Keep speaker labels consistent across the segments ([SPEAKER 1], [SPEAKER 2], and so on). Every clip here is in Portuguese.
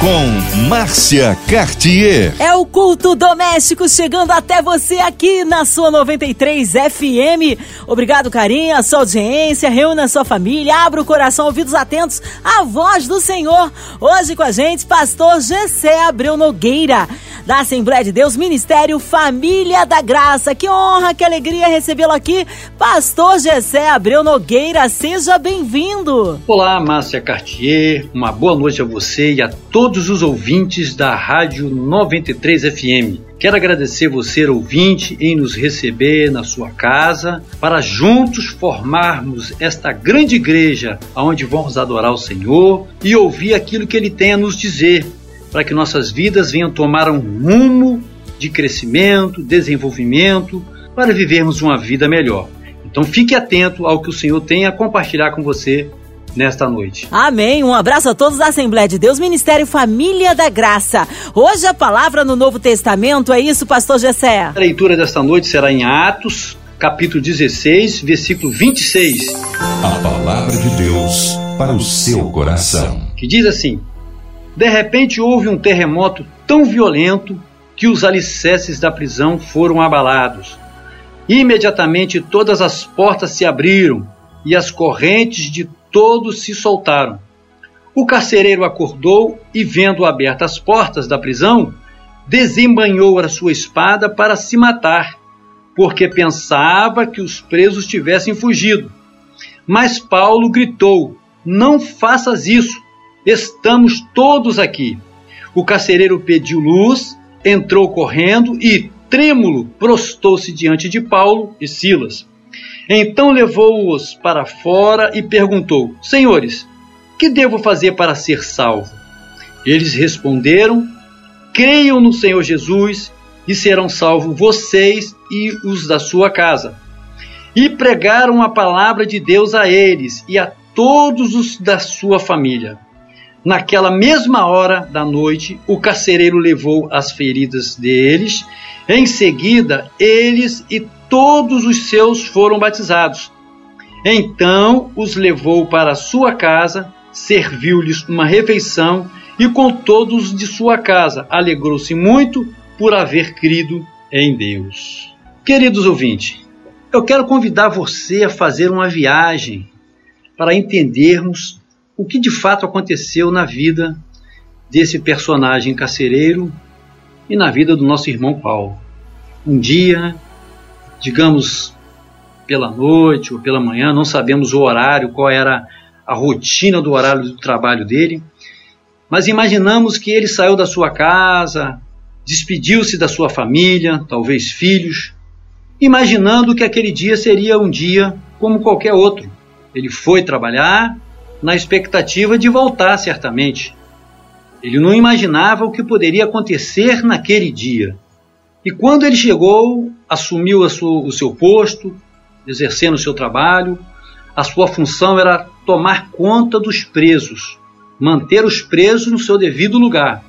[SPEAKER 1] com Márcia Cartier.
[SPEAKER 2] É o culto doméstico chegando até você aqui na sua 93 FM. Obrigado, carinho, a sua audiência, reúna a sua família, abra o coração, ouvidos atentos à voz do Senhor. Hoje com a gente, pastor Gessé Abreu Nogueira da Assembleia de Deus, Ministério Família da Graça. Que honra, que alegria recebê-lo aqui, Pastor Gessé Abreu Nogueira. Seja bem-vindo.
[SPEAKER 3] Olá, Márcia Cartier. Uma boa noite a você e a todos os ouvintes da Rádio 93 FM. Quero agradecer você, ouvinte, em nos receber na sua casa para juntos formarmos esta grande igreja onde vamos adorar o Senhor e ouvir aquilo que Ele tem a nos dizer para que nossas vidas venham tomar um rumo de crescimento, desenvolvimento, para vivermos uma vida melhor. Então fique atento ao que o Senhor tem a compartilhar com você nesta noite.
[SPEAKER 2] Amém. Um abraço a todos da Assembleia de Deus, Ministério Família da Graça. Hoje a palavra no Novo Testamento é isso, pastor Gessé?
[SPEAKER 3] A leitura desta noite será em Atos, capítulo 16, versículo 26.
[SPEAKER 1] A palavra de Deus para o seu coração.
[SPEAKER 3] Que diz assim: de repente houve um terremoto tão violento que os alicerces da prisão foram abalados. Imediatamente todas as portas se abriram e as correntes de todos se soltaram. O carcereiro acordou e, vendo abertas as portas da prisão, desembanhou a sua espada para se matar, porque pensava que os presos tivessem fugido. Mas Paulo gritou: Não faças isso! Estamos todos aqui. O carcereiro pediu luz, entrou correndo e, trêmulo, prostou-se diante de Paulo e Silas. Então levou-os para fora e perguntou: Senhores, que devo fazer para ser salvo? Eles responderam: Creiam no Senhor Jesus e serão salvos vocês e os da sua casa. E pregaram a palavra de Deus a eles e a todos os da sua família. Naquela mesma hora da noite, o carcereiro levou as feridas deles. Em seguida, eles e todos os seus foram batizados. Então os levou para sua casa, serviu-lhes uma refeição e com todos de sua casa alegrou-se muito por haver crido em Deus. Queridos ouvintes, eu quero convidar você a fazer uma viagem para entendermos o que de fato aconteceu na vida desse personagem carcereiro e na vida do nosso irmão Paulo. Um dia, digamos pela noite ou pela manhã, não sabemos o horário, qual era a rotina do horário do trabalho dele, mas imaginamos que ele saiu da sua casa, despediu-se da sua família, talvez filhos, imaginando que aquele dia seria um dia como qualquer outro. Ele foi trabalhar, na expectativa de voltar, certamente. Ele não imaginava o que poderia acontecer naquele dia. E quando ele chegou, assumiu sua, o seu posto, exercendo o seu trabalho, a sua função era tomar conta dos presos, manter os presos no seu devido lugar.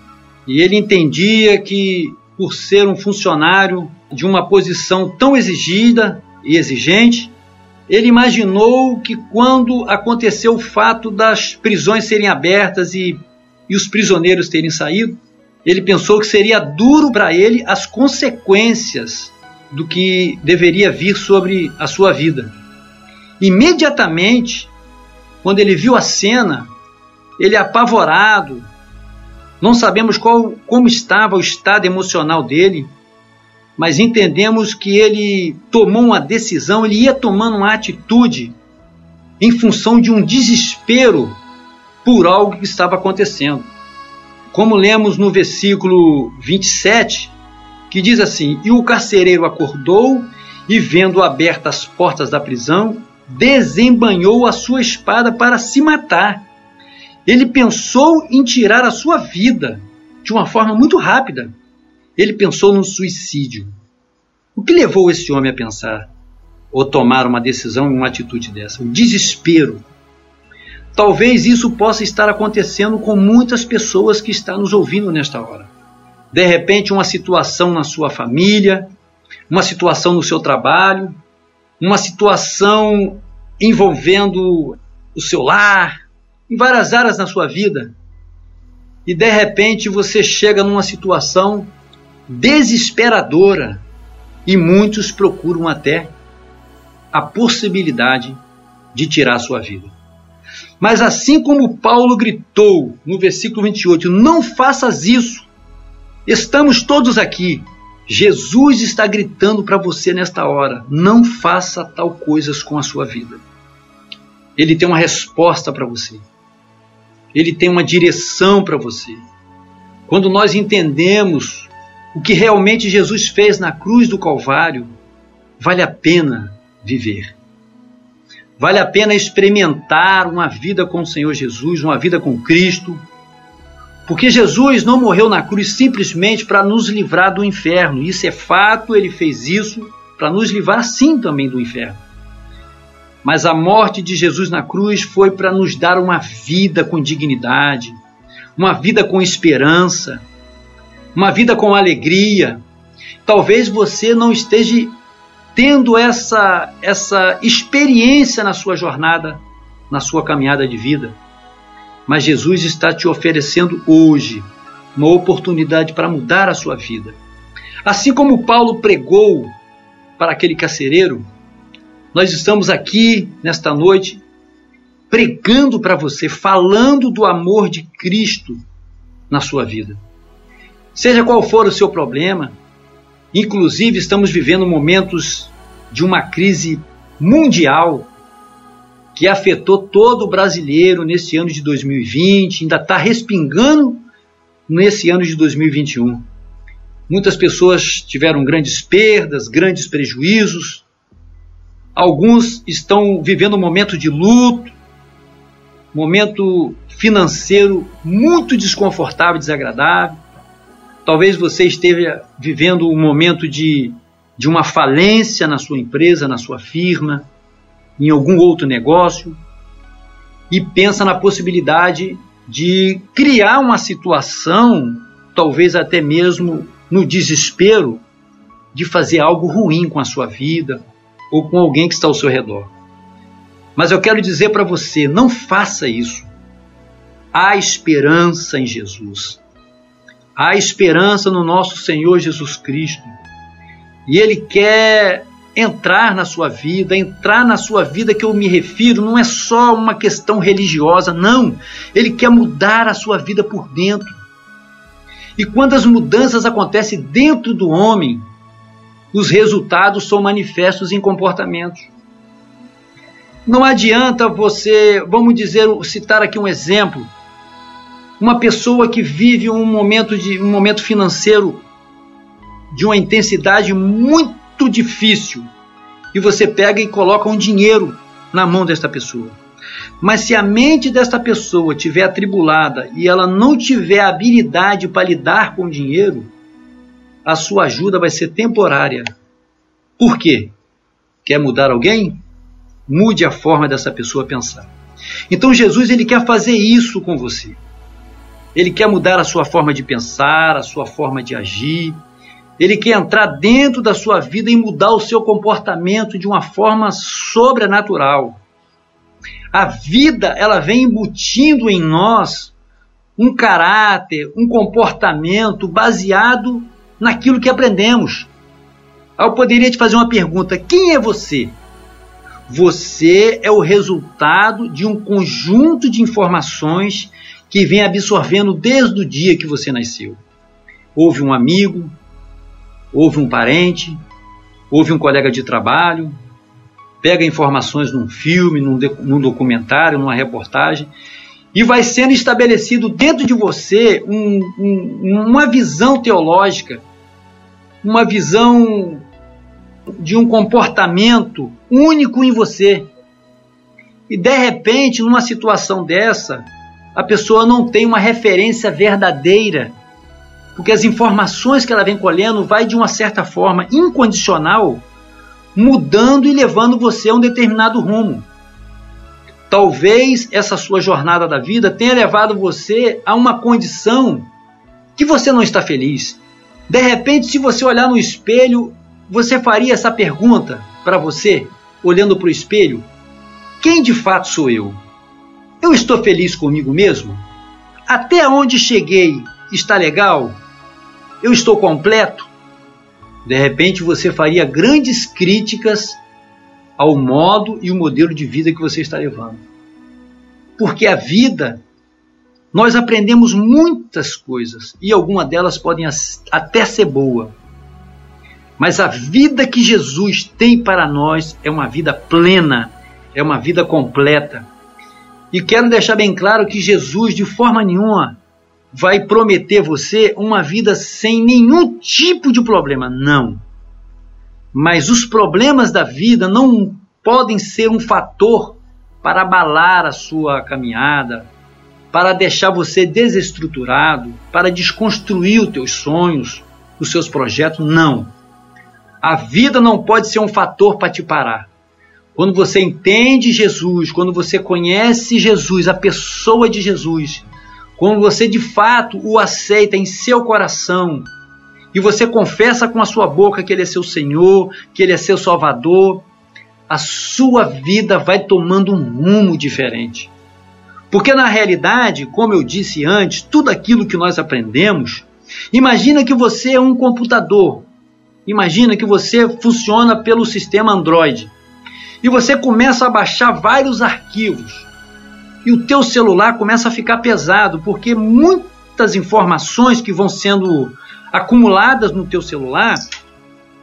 [SPEAKER 3] E ele entendia que, por ser um funcionário de uma posição tão exigida e exigente, ele imaginou que quando aconteceu o fato das prisões serem abertas e, e os prisioneiros terem saído, ele pensou que seria duro para ele as consequências do que deveria vir sobre a sua vida. Imediatamente, quando ele viu a cena, ele apavorado, não sabemos qual, como estava o estado emocional dele, mas entendemos que ele tomou uma decisão, ele ia tomando uma atitude em função de um desespero por algo que estava acontecendo. Como lemos no versículo 27, que diz assim: E o carcereiro acordou e, vendo abertas as portas da prisão, desembanhou a sua espada para se matar. Ele pensou em tirar a sua vida de uma forma muito rápida ele pensou no suicídio. O que levou esse homem a pensar ou tomar uma decisão e uma atitude dessa? O desespero. Talvez isso possa estar acontecendo com muitas pessoas que estão nos ouvindo nesta hora. De repente, uma situação na sua família, uma situação no seu trabalho, uma situação envolvendo o seu lar, em várias áreas na sua vida. E de repente você chega numa situação desesperadora e muitos procuram até a possibilidade de tirar a sua vida. Mas assim como Paulo gritou no versículo 28, não faças isso. Estamos todos aqui. Jesus está gritando para você nesta hora: não faça tal coisas com a sua vida. Ele tem uma resposta para você. Ele tem uma direção para você. Quando nós entendemos o que realmente Jesus fez na cruz do Calvário, vale a pena viver. Vale a pena experimentar uma vida com o Senhor Jesus, uma vida com Cristo. Porque Jesus não morreu na cruz simplesmente para nos livrar do inferno. Isso é fato, ele fez isso para nos livrar sim também do inferno. Mas a morte de Jesus na cruz foi para nos dar uma vida com dignidade, uma vida com esperança, uma vida com alegria. Talvez você não esteja tendo essa, essa experiência na sua jornada, na sua caminhada de vida. Mas Jesus está te oferecendo hoje uma oportunidade para mudar a sua vida. Assim como Paulo pregou para aquele carcereiro, nós estamos aqui nesta noite pregando para você, falando do amor de Cristo na sua vida. Seja qual for o seu problema, Inclusive, estamos vivendo momentos de uma crise mundial que afetou todo o brasileiro nesse ano de 2020, ainda está respingando nesse ano de 2021. Muitas pessoas tiveram grandes perdas, grandes prejuízos. Alguns estão vivendo um momento de luto, momento financeiro muito desconfortável, desagradável. Talvez você esteja vivendo um momento de, de uma falência na sua empresa, na sua firma, em algum outro negócio, e pensa na possibilidade de criar uma situação, talvez até mesmo no desespero, de fazer algo ruim com a sua vida ou com alguém que está ao seu redor. Mas eu quero dizer para você: não faça isso. Há esperança em Jesus. Há esperança no nosso Senhor Jesus Cristo. E Ele quer entrar na sua vida, entrar na sua vida que eu me refiro, não é só uma questão religiosa, não. Ele quer mudar a sua vida por dentro. E quando as mudanças acontecem dentro do homem, os resultados são manifestos em comportamentos. Não adianta você, vamos dizer, citar aqui um exemplo uma pessoa que vive um momento de um momento financeiro de uma intensidade muito difícil e você pega e coloca um dinheiro na mão desta pessoa. Mas se a mente desta pessoa tiver atribulada e ela não tiver habilidade para lidar com o dinheiro, a sua ajuda vai ser temporária. Por quê? Quer mudar alguém? Mude a forma dessa pessoa pensar. Então Jesus ele quer fazer isso com você. Ele quer mudar a sua forma de pensar, a sua forma de agir. Ele quer entrar dentro da sua vida e mudar o seu comportamento de uma forma sobrenatural. A vida, ela vem embutindo em nós um caráter, um comportamento baseado naquilo que aprendemos. Eu poderia te fazer uma pergunta: quem é você? Você é o resultado de um conjunto de informações que vem absorvendo desde o dia que você nasceu. Houve um amigo, houve um parente, houve um colega de trabalho, pega informações num filme, num, num documentário, numa reportagem, e vai sendo estabelecido dentro de você um, um, uma visão teológica, uma visão de um comportamento único em você. E de repente, numa situação dessa, a pessoa não tem uma referência verdadeira, porque as informações que ela vem colhendo vai de uma certa forma incondicional, mudando e levando você a um determinado rumo. Talvez essa sua jornada da vida tenha levado você a uma condição que você não está feliz, De repente, se você olhar no espelho, você faria essa pergunta para você, olhando para o espelho: quem de fato sou eu? Eu estou feliz comigo mesmo? Até onde cheguei está legal? Eu estou completo? De repente você faria grandes críticas ao modo e o modelo de vida que você está levando. Porque a vida, nós aprendemos muitas coisas e algumas delas podem até ser boa. Mas a vida que Jesus tem para nós é uma vida plena, é uma vida completa. E quero deixar bem claro que Jesus, de forma nenhuma, vai prometer você uma vida sem nenhum tipo de problema. Não. Mas os problemas da vida não podem ser um fator para abalar a sua caminhada, para deixar você desestruturado, para desconstruir os teus sonhos, os seus projetos. Não. A vida não pode ser um fator para te parar. Quando você entende Jesus, quando você conhece Jesus, a pessoa de Jesus, quando você de fato o aceita em seu coração e você confessa com a sua boca que Ele é seu Senhor, que Ele é seu Salvador, a sua vida vai tomando um rumo diferente. Porque na realidade, como eu disse antes, tudo aquilo que nós aprendemos, imagina que você é um computador, imagina que você funciona pelo sistema Android e você começa a baixar vários arquivos e o teu celular começa a ficar pesado, porque muitas informações que vão sendo acumuladas no teu celular,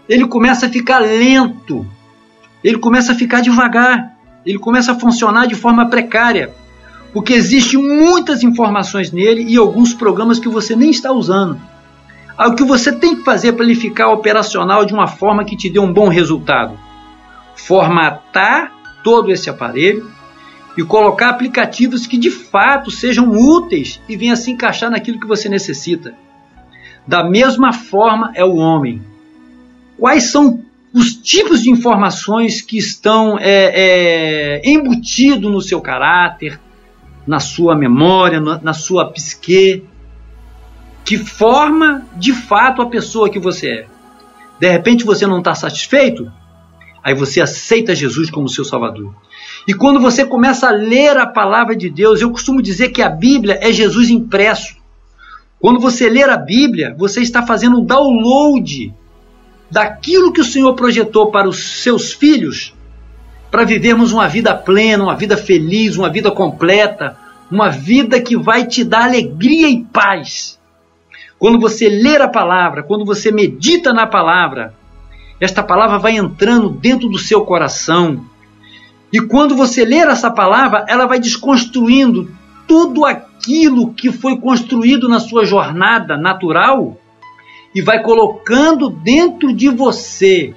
[SPEAKER 3] ele começa a ficar lento, ele começa a ficar devagar, ele começa a funcionar de forma precária, porque existem muitas informações nele e alguns programas que você nem está usando. O que você tem que fazer para ele ficar operacional de uma forma que te dê um bom resultado? Formatar todo esse aparelho e colocar aplicativos que de fato sejam úteis e venham se encaixar naquilo que você necessita. Da mesma forma é o homem. Quais são os tipos de informações que estão é, é, embutidos no seu caráter, na sua memória, na, na sua psique, que forma de fato a pessoa que você é. De repente você não está satisfeito, aí você aceita Jesus como seu Salvador. E quando você começa a ler a palavra de Deus, eu costumo dizer que a Bíblia é Jesus impresso. Quando você ler a Bíblia, você está fazendo um download daquilo que o Senhor projetou para os seus filhos, para vivermos uma vida plena, uma vida feliz, uma vida completa, uma vida que vai te dar alegria e paz. Quando você ler a palavra, quando você medita na palavra, esta palavra vai entrando dentro do seu coração, e quando você ler essa palavra, ela vai desconstruindo tudo aquilo que foi construído na sua jornada natural e vai colocando dentro de você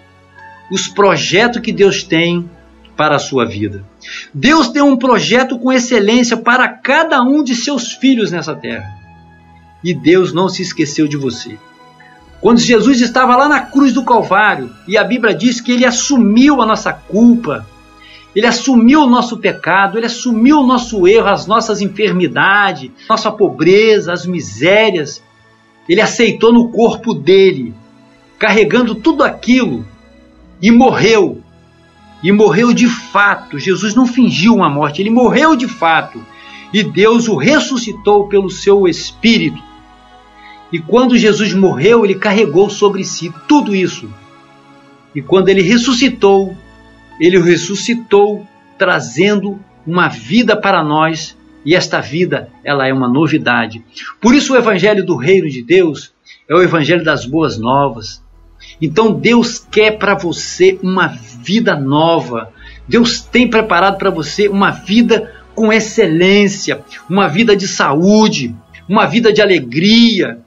[SPEAKER 3] os projetos que Deus tem para a sua vida. Deus tem um projeto com excelência para cada um de seus filhos nessa terra. E Deus não se esqueceu de você. Quando Jesus estava lá na cruz do Calvário, e a Bíblia diz que ele assumiu a nossa culpa, ele assumiu o nosso pecado, ele assumiu o nosso erro, as nossas enfermidades, nossa pobreza, as misérias. Ele aceitou no corpo dele, carregando tudo aquilo e morreu. E morreu de fato. Jesus não fingiu uma morte, ele morreu de fato. E Deus o ressuscitou pelo seu espírito. E quando Jesus morreu, ele carregou sobre si tudo isso. E quando ele ressuscitou, ele ressuscitou, trazendo uma vida para nós, e esta vida, ela é uma novidade. Por isso o evangelho do reino de Deus é o evangelho das boas novas. Então Deus quer para você uma vida nova. Deus tem preparado para você uma vida com excelência, uma vida de saúde, uma vida de alegria,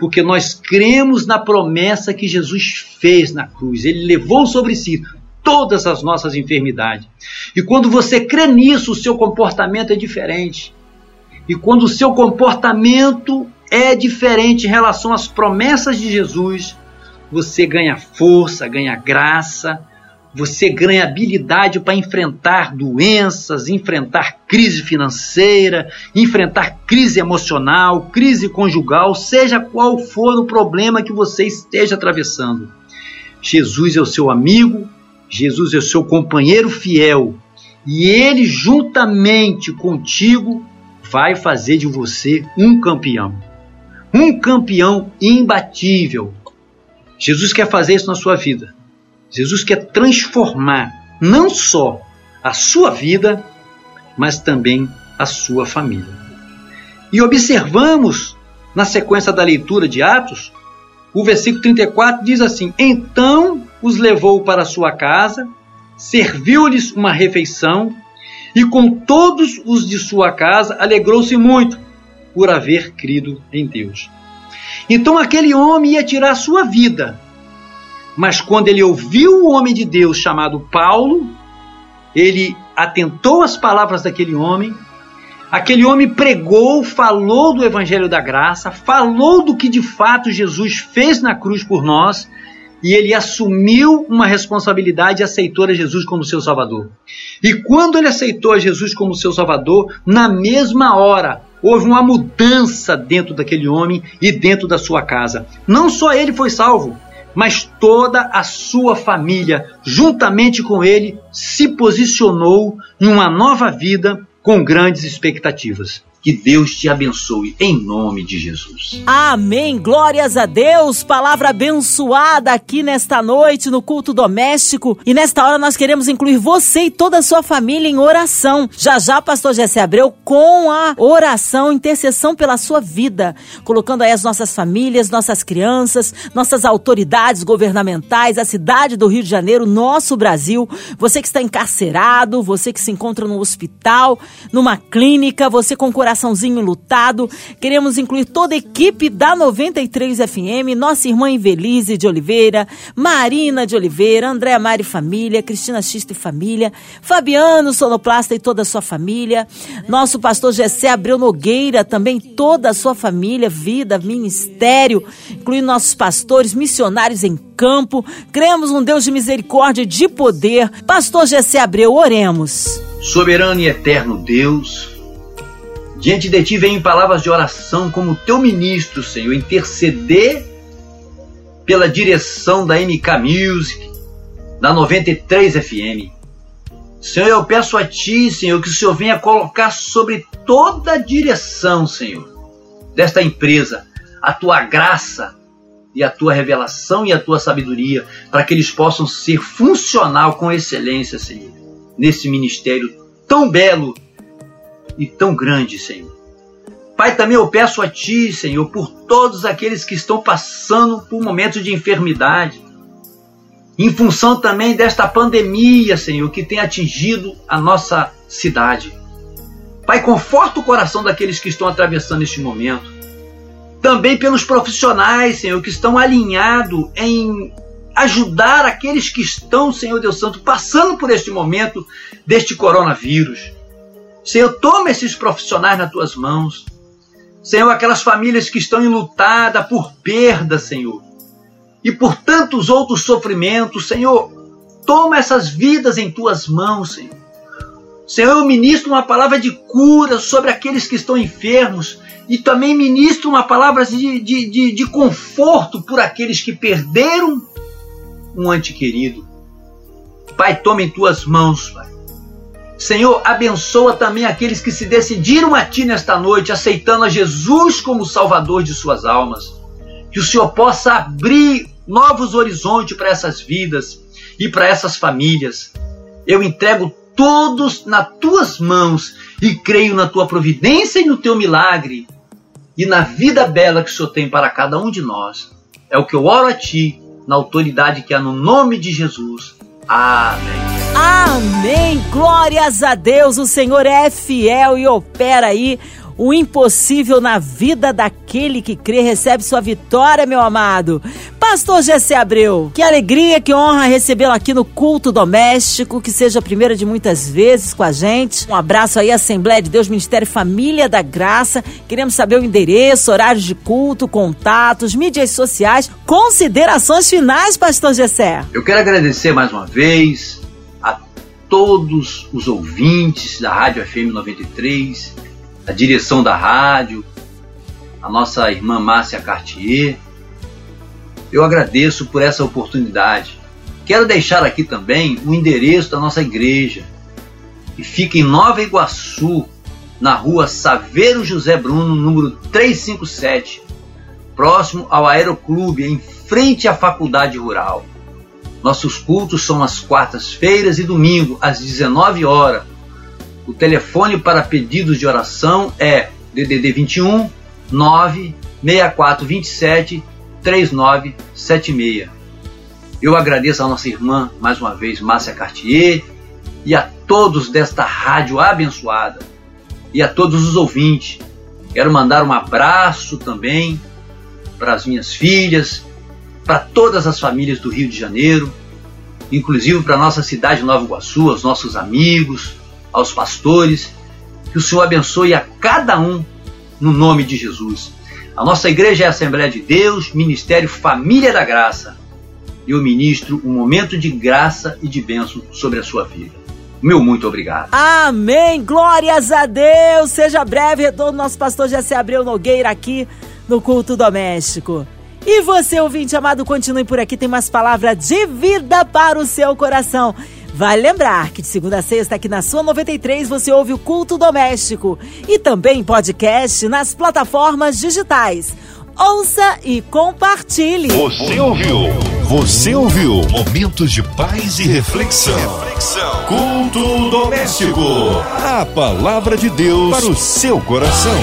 [SPEAKER 3] porque nós cremos na promessa que Jesus fez na cruz. Ele levou sobre si todas as nossas enfermidades. E quando você crê nisso, o seu comportamento é diferente. E quando o seu comportamento é diferente em relação às promessas de Jesus, você ganha força, ganha graça, você ganha habilidade para enfrentar doenças, enfrentar crise financeira, enfrentar crise emocional, crise conjugal, seja qual for o problema que você esteja atravessando. Jesus é o seu amigo, Jesus é o seu companheiro fiel, e ele juntamente contigo vai fazer de você um campeão. Um campeão imbatível. Jesus quer fazer isso na sua vida. Jesus quer transformar não só a sua vida, mas também a sua família. E observamos na sequência da leitura de Atos, o versículo 34 diz assim: Então os levou para sua casa, serviu-lhes uma refeição, e com todos os de sua casa alegrou-se muito por haver crido em Deus. Então aquele homem ia tirar sua vida mas quando ele ouviu o homem de Deus chamado Paulo, ele atentou às palavras daquele homem. Aquele homem pregou, falou do evangelho da graça, falou do que de fato Jesus fez na cruz por nós, e ele assumiu uma responsabilidade e aceitou a Jesus como seu Salvador. E quando ele aceitou a Jesus como seu Salvador, na mesma hora houve uma mudança dentro daquele homem e dentro da sua casa. Não só ele foi salvo, mas toda a sua família, juntamente com ele, se posicionou em uma nova vida com grandes expectativas. Que Deus te abençoe em nome de Jesus.
[SPEAKER 2] Amém. Glórias a Deus. Palavra abençoada aqui nesta noite no culto doméstico. E nesta hora nós queremos incluir você e toda a sua família em oração. Já já, pastor Jesse Abreu, com a oração, intercessão pela sua vida, colocando aí as nossas famílias, nossas crianças, nossas autoridades governamentais, a cidade do Rio de Janeiro, nosso Brasil. Você que está encarcerado, você que se encontra no hospital, numa clínica, você com coração coraçãozinho lutado. Queremos incluir toda a equipe da 93 FM, nossa irmã Invelise de Oliveira, Marina de Oliveira, Andréa Mari Família, Cristina Xista e Família, Fabiano Sonoplasta e toda a sua família, nosso pastor Gessé Abreu Nogueira, também toda a sua família, vida, ministério, incluindo nossos pastores, missionários em campo. Cremos um Deus de misericórdia e de poder. Pastor Gessé Abreu, oremos.
[SPEAKER 3] Soberano e eterno Deus, Diante de ti vem em palavras de oração como teu ministro, Senhor, interceder pela direção da MK Music, da 93 FM. Senhor, eu peço a ti, Senhor, que o Senhor venha colocar sobre toda a direção, Senhor, desta empresa, a tua graça e a tua revelação e a tua sabedoria, para que eles possam ser funcional com excelência, Senhor, nesse ministério tão belo e tão grande, Senhor. Pai, também eu peço a Ti, Senhor, por todos aqueles que estão passando por momentos de enfermidade, em função também desta pandemia, Senhor, que tem atingido a nossa cidade. Pai, conforta o coração daqueles que estão atravessando este momento. Também pelos profissionais, Senhor, que estão alinhados em ajudar aqueles que estão, Senhor Deus Santo, passando por este momento deste coronavírus. Senhor, toma esses profissionais nas tuas mãos. Senhor, aquelas famílias que estão enlutadas por perda, Senhor, e por tantos outros sofrimentos, Senhor, toma essas vidas em tuas mãos, Senhor. Senhor, eu ministro uma palavra de cura sobre aqueles que estão enfermos e também ministro uma palavra de, de, de, de conforto por aqueles que perderam um ante querido. Pai, toma em tuas mãos, Pai Senhor, abençoa também aqueles que se decidiram a Ti nesta noite, aceitando a Jesus como Salvador de suas almas. Que o Senhor possa abrir novos horizontes para essas vidas e para essas famílias. Eu entrego todos nas Tuas mãos e creio na Tua providência e no Teu milagre e na vida bela que o Senhor tem para cada um de nós. É o que eu oro a Ti, na autoridade que há no nome de Jesus. Amém.
[SPEAKER 2] Amém. Glórias a Deus. O Senhor é fiel e opera aí O impossível na vida daquele que crê recebe sua vitória, meu amado. Pastor Gessé Abreu, que alegria, que honra recebê-lo aqui no culto doméstico, que seja a primeira de muitas vezes com a gente. Um abraço aí, Assembleia de Deus, Ministério Família da Graça. Queremos saber o endereço, horários de culto, contatos, mídias sociais, considerações finais, Pastor Gessé.
[SPEAKER 3] Eu quero agradecer mais uma vez todos os ouvintes da Rádio FM 93, a direção da rádio, a nossa irmã Márcia Cartier eu agradeço por essa oportunidade. Quero deixar aqui também o endereço da nossa igreja, que fica em Nova Iguaçu, na rua Saveiro José Bruno, número 357, próximo ao Aeroclube, em frente à Faculdade Rural. Nossos cultos são às quartas-feiras e domingo, às 19 horas. O telefone para pedidos de oração é DDD 21 96427 3976. Eu agradeço a nossa irmã, mais uma vez, Márcia Cartier, e a todos desta rádio abençoada, e a todos os ouvintes. Quero mandar um abraço também para as minhas filhas, para todas as famílias do Rio de Janeiro, inclusive para a nossa cidade Nova Iguaçu, aos nossos amigos, aos pastores. Que o Senhor abençoe a cada um no nome de Jesus. A nossa igreja é a Assembleia de Deus, Ministério Família da Graça. E eu ministro um momento de graça e de bênção sobre a sua vida. Meu muito obrigado.
[SPEAKER 2] Amém. Glórias a Deus. Seja breve retorno nosso pastor Jesse Abreu Nogueira aqui no culto doméstico. E você, ouvinte amado, continue por aqui, tem mais palavra de vida para o seu coração. Vale lembrar que de segunda a sexta aqui na sua 93 você ouve o Culto Doméstico e também podcast nas plataformas digitais. Ouça e compartilhe.
[SPEAKER 1] Você ouviu? Você ouviu? Momentos de paz e reflexão. reflexão. Culto doméstico. A palavra de Deus para o seu coração.